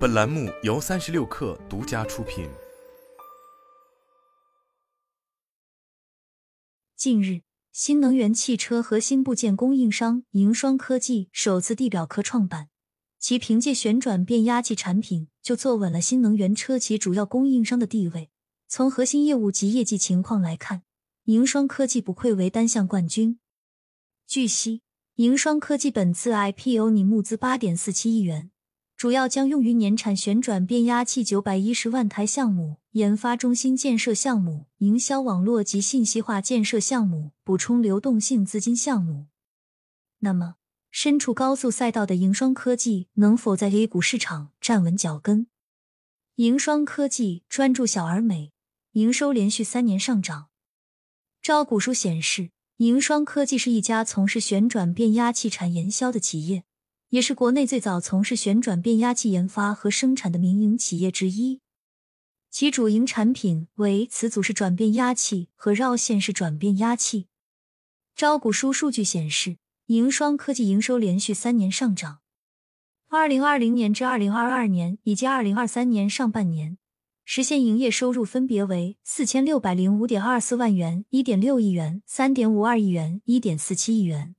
本栏目由三十六氪独家出品。近日，新能源汽车核心部件供应商银双科技首次地表科创板，其凭借旋转变压器产品就坐稳了新能源车企主要供应商的地位。从核心业务及业绩情况来看，银双科技不愧为单项冠军。据悉，银双科技本次 IPO 拟募资八点四七亿元。主要将用于年产旋转变压器九百一十万台项目、研发中心建设项目、营销网络及信息化建设项目、补充流动性资金项目。那么，身处高速赛道的银双科技能否在 A 股市场站稳脚跟？银双科技专注小而美，营收连续三年上涨。招股书显示，银双科技是一家从事旋转变压器产研销的企业。也是国内最早从事旋转变压器研发和生产的民营企业之一。其主营产品为磁阻式转变压器和绕线式转变压器。招股书数据显示，银双科技营收连续三年上涨，二零二零年至二零二二年以及二零二三年上半年实现营业收入分别为四千六百零五点二四万元、一点六亿元、三点五二亿元、一点四七亿元。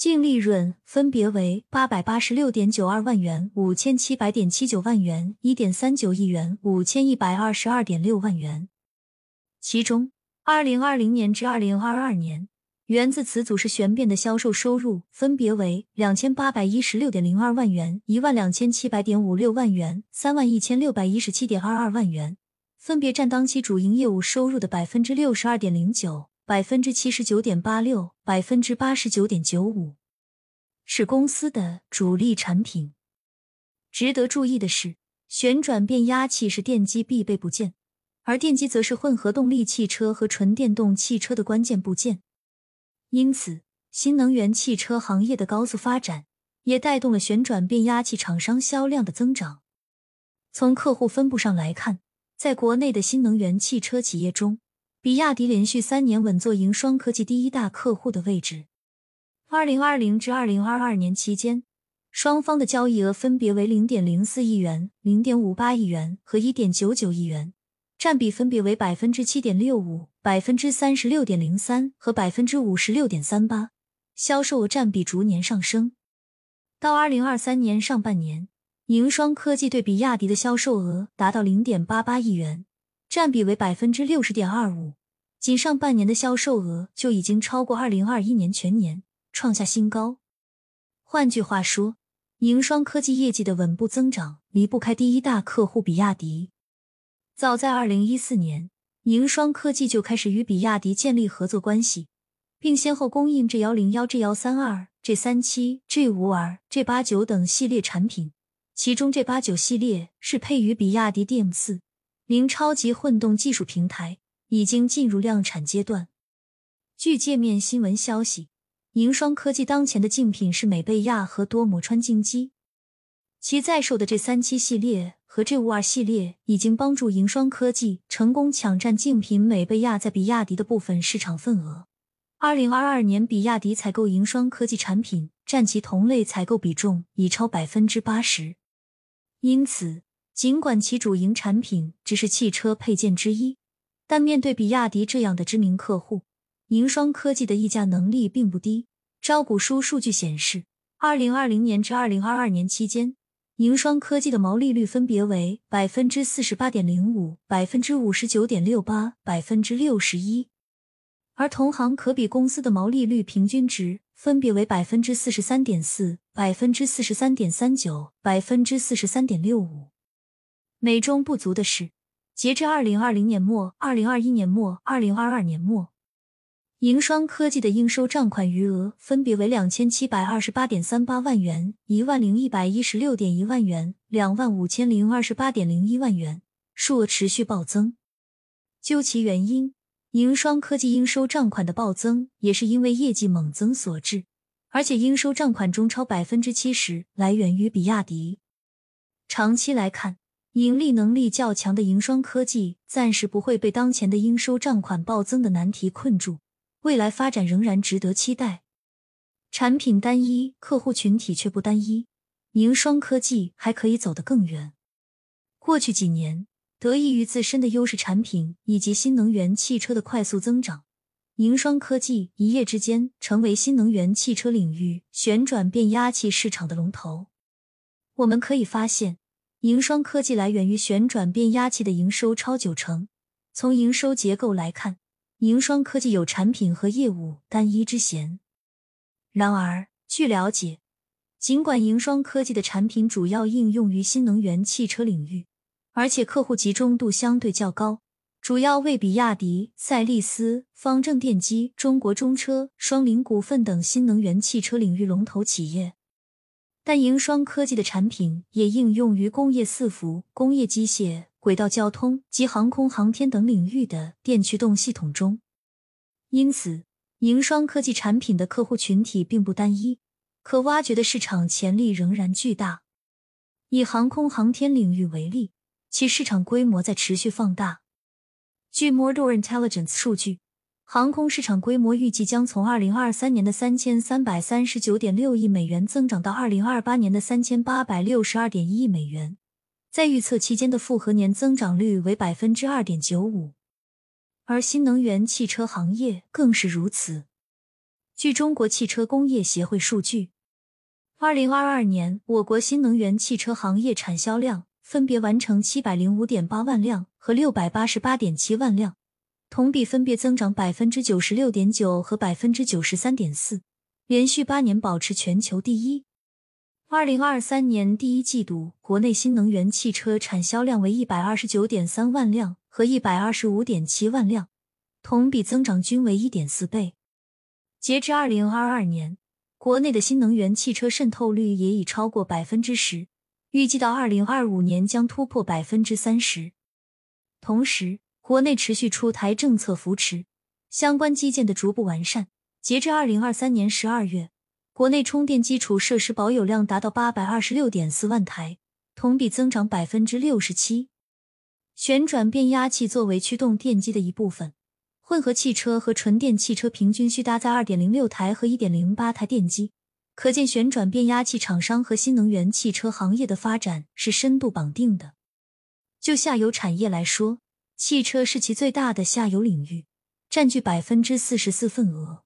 净利润分别为八百八十六点九二万元、五千七百点七九万元、一点三九亿元、五千一百二十二点六万元。其中，二零二零年至二零二二年，源自磁阻式玄变的销售收入分别为两千八百一十六点零二万元、一万两千七百点五六万元、三万一千六百一十七点二二万元，分别占当期主营业务收入的百分之六十二点零九。百分之七十九点八六，百分之八十九点九五，是公司的主力产品。值得注意的是，旋转变压器是电机必备部件，而电机则是混合动力汽车和纯电动汽车的关键部件。因此，新能源汽车行业的高速发展，也带动了旋转变压器厂商销量的增长。从客户分布上来看，在国内的新能源汽车企业中，比亚迪连续三年稳坐银双科技第一大客户的位置。二零二零至二零二二年期间，双方的交易额分别为零点零四亿元、零点五八亿元和一点九九亿元，占比分别为百分之七点六五、百分之三十六点零三和百分之五十六点三八，销售额占比逐年上升。到二零二三年上半年，银双科技对比亚迪的销售额达到零点八八亿元。占比为百分之六十点二五，仅上半年的销售额就已经超过二零二一年全年，创下新高。换句话说，银双科技业绩的稳步增长离不开第一大客户比亚迪。早在二零一四年，银双科技就开始与比亚迪建立合作关系，并先后供应 G 幺零幺、G 幺三二、G 三七、G 五二、G 八九等系列产品，其中 G 八九系列是配于比亚迪 DM 四。零超级混动技术平台已经进入量产阶段。据界面新闻消息，银双科技当前的竞品是美贝亚和多摩川精机，其在售的这三七系列和这五二系列已经帮助银双科技成功抢占竞品美贝亚在比亚迪的部分市场份额。二零二二年，比亚迪采购银双科技产品占其同类采购比重已超百分之八十，因此。尽管其主营产品只是汽车配件之一，但面对比亚迪这样的知名客户，银双科技的议价能力并不低。招股书数据显示，二零二零年至二零二二年期间，银双科技的毛利率分别为百分之四十八点零五、百分之五十九点六八、百分之六十一，而同行可比公司的毛利率平均值分别为百分之四十三点四、百分之四十三点三九、百分之四十三点六五。美中不足的是，截至二零二零年末、二零二一年末、二零二二年末，盈双科技的应收账款余额分别为两千七百二十八点三八万元、一万零一百一十六点一万元、两万五千零二十八点零一万元，数额持续暴增。究其原因，盈双科技应收账款的暴增也是因为业绩猛增所致，而且应收账款中超百分之七十来源于比亚迪。长期来看，盈利能力较强的盈双科技暂时不会被当前的应收账款暴增的难题困住，未来发展仍然值得期待。产品单一，客户群体却不单一。盈双科技还可以走得更远。过去几年，得益于自身的优势产品以及新能源汽车的快速增长，盈双科技一夜之间成为新能源汽车领域旋转变压器市场的龙头。我们可以发现，银双科技来源于旋转变压器的营收超九成。从营收结构来看，银双科技有产品和业务单一之嫌。然而，据了解，尽管银双科技的产品主要应用于新能源汽车领域，而且客户集中度相对较高，主要为比亚迪、赛力斯、方正电机、中国中车、双菱股份等新能源汽车领域龙头企业。但银双科技的产品也应用于工业伺服、工业机械、轨道交通及航空航天等领域的电驱动系统中，因此，银双科技产品的客户群体并不单一，可挖掘的市场潜力仍然巨大。以航空航天领域为例，其市场规模在持续放大。据 Mordor Intelligence 数据。航空市场规模预计将从二零二三年的三千三百三十九点六亿美元增长到二零二八年的三千八百六十二点一亿美元，在预测期间的复合年增长率为百分之二点九五。而新能源汽车行业更是如此。据中国汽车工业协会数据，二零二二年我国新能源汽车行业产销量分别完成七百零五点八万辆和六百八十八点七万辆。同比分别增长百分之九十六点九和百分之九十三点四，连续八年保持全球第一。二零二三年第一季度，国内新能源汽车产销量为一百二十九点三万辆和一百二十五点七万辆，同比增长均为一点四倍。截至二零二二年，国内的新能源汽车渗透率也已超过百分之十，预计到二零二五年将突破百分之三十。同时，国内持续出台政策扶持，相关基建的逐步完善。截至二零二三年十二月，国内充电基础设施保有量达到八百二十六点四万台，同比增长百分之六十七。旋转变压器作为驱动电机的一部分，混合汽车和纯电汽车平均需搭载二点零六台和一点零八台电机，可见旋转变压器厂商和新能源汽车行业的发展是深度绑定的。就下游产业来说，汽车是其最大的下游领域，占据百分之四十四份额。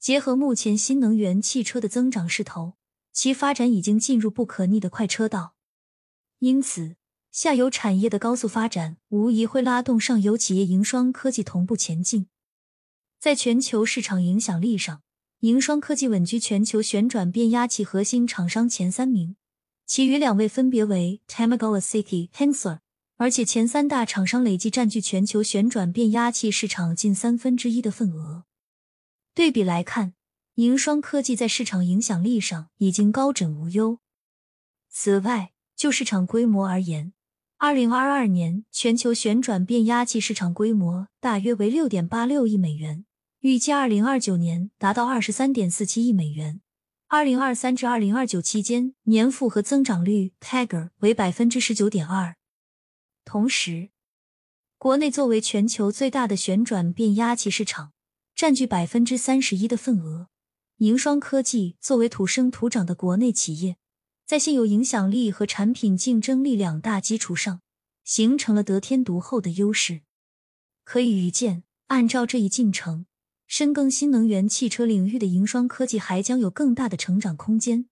结合目前新能源汽车的增长势头，其发展已经进入不可逆的快车道。因此，下游产业的高速发展无疑会拉动上游企业银双科技同步前进。在全球市场影响力上，银双科技稳居全球旋转变压器核心厂商前三名，其余两位分别为 Tamagolasiki、Hensler。而且前三大厂商累计占据全球旋转变压器市场近三分之一的份额。对比来看，银双科技在市场影响力上已经高枕无忧。此外，就市场规模而言，二零二二年全球旋转变压器市场规模大约为六点八六亿美元，预计二零二九年达到二十三点四七亿美元。二零二三至二零二九期间年复合增长率 （CAGR） 为百分之十九点二。同时，国内作为全球最大的旋转变压器市场，占据百分之三十一的份额。银双科技作为土生土长的国内企业，在现有影响力和产品竞争力两大基础上，形成了得天独厚的优势。可以预见，按照这一进程，深耕新能源汽车领域的银双科技还将有更大的成长空间。